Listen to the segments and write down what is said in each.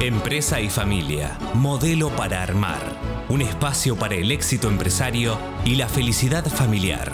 Empresa y familia, modelo para armar, un espacio para el éxito empresario y la felicidad familiar.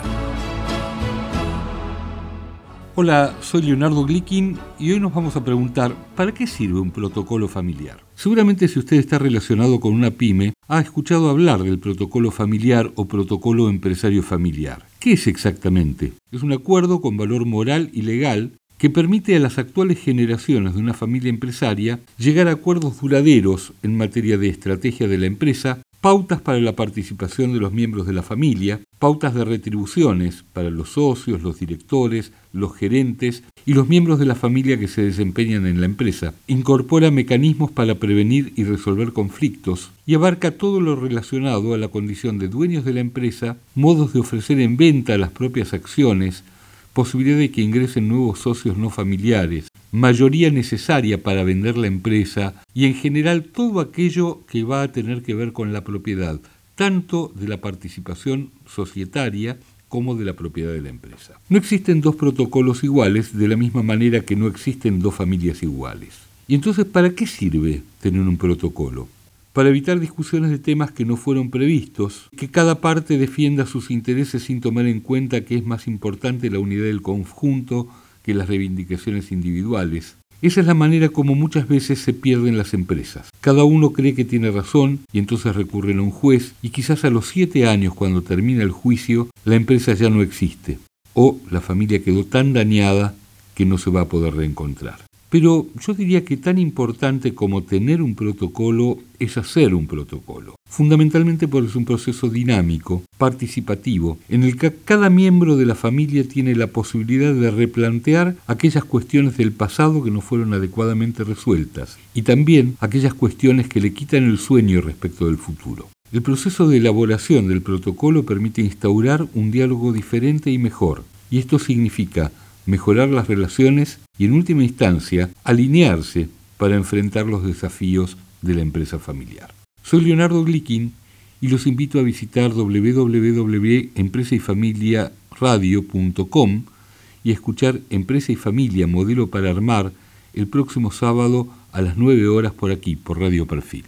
Hola, soy Leonardo Glickin y hoy nos vamos a preguntar, ¿para qué sirve un protocolo familiar? Seguramente si usted está relacionado con una pyme, ha escuchado hablar del protocolo familiar o protocolo empresario familiar. ¿Qué es exactamente? Es un acuerdo con valor moral y legal que permite a las actuales generaciones de una familia empresaria llegar a acuerdos duraderos en materia de estrategia de la empresa, pautas para la participación de los miembros de la familia, pautas de retribuciones para los socios, los directores, los gerentes y los miembros de la familia que se desempeñan en la empresa. Incorpora mecanismos para prevenir y resolver conflictos y abarca todo lo relacionado a la condición de dueños de la empresa, modos de ofrecer en venta las propias acciones, posibilidad de que ingresen nuevos socios no familiares, mayoría necesaria para vender la empresa y en general todo aquello que va a tener que ver con la propiedad, tanto de la participación societaria como de la propiedad de la empresa. No existen dos protocolos iguales de la misma manera que no existen dos familias iguales. ¿Y entonces para qué sirve tener un protocolo? Para evitar discusiones de temas que no fueron previstos, que cada parte defienda sus intereses sin tomar en cuenta que es más importante la unidad del conjunto que las reivindicaciones individuales. Esa es la manera como muchas veces se pierden las empresas. Cada uno cree que tiene razón y entonces recurren a un juez y quizás a los siete años cuando termina el juicio la empresa ya no existe o la familia quedó tan dañada que no se va a poder reencontrar. Pero yo diría que tan importante como tener un protocolo es hacer un protocolo. Fundamentalmente porque es un proceso dinámico, participativo, en el que cada miembro de la familia tiene la posibilidad de replantear aquellas cuestiones del pasado que no fueron adecuadamente resueltas y también aquellas cuestiones que le quitan el sueño respecto del futuro. El proceso de elaboración del protocolo permite instaurar un diálogo diferente y mejor, y esto significa mejorar las relaciones y en última instancia alinearse para enfrentar los desafíos de la empresa familiar. Soy Leonardo Glickin y los invito a visitar www.empresayfamiliaradio.com y a escuchar Empresa y Familia Modelo para Armar el próximo sábado a las 9 horas por aquí, por Radio Perfil.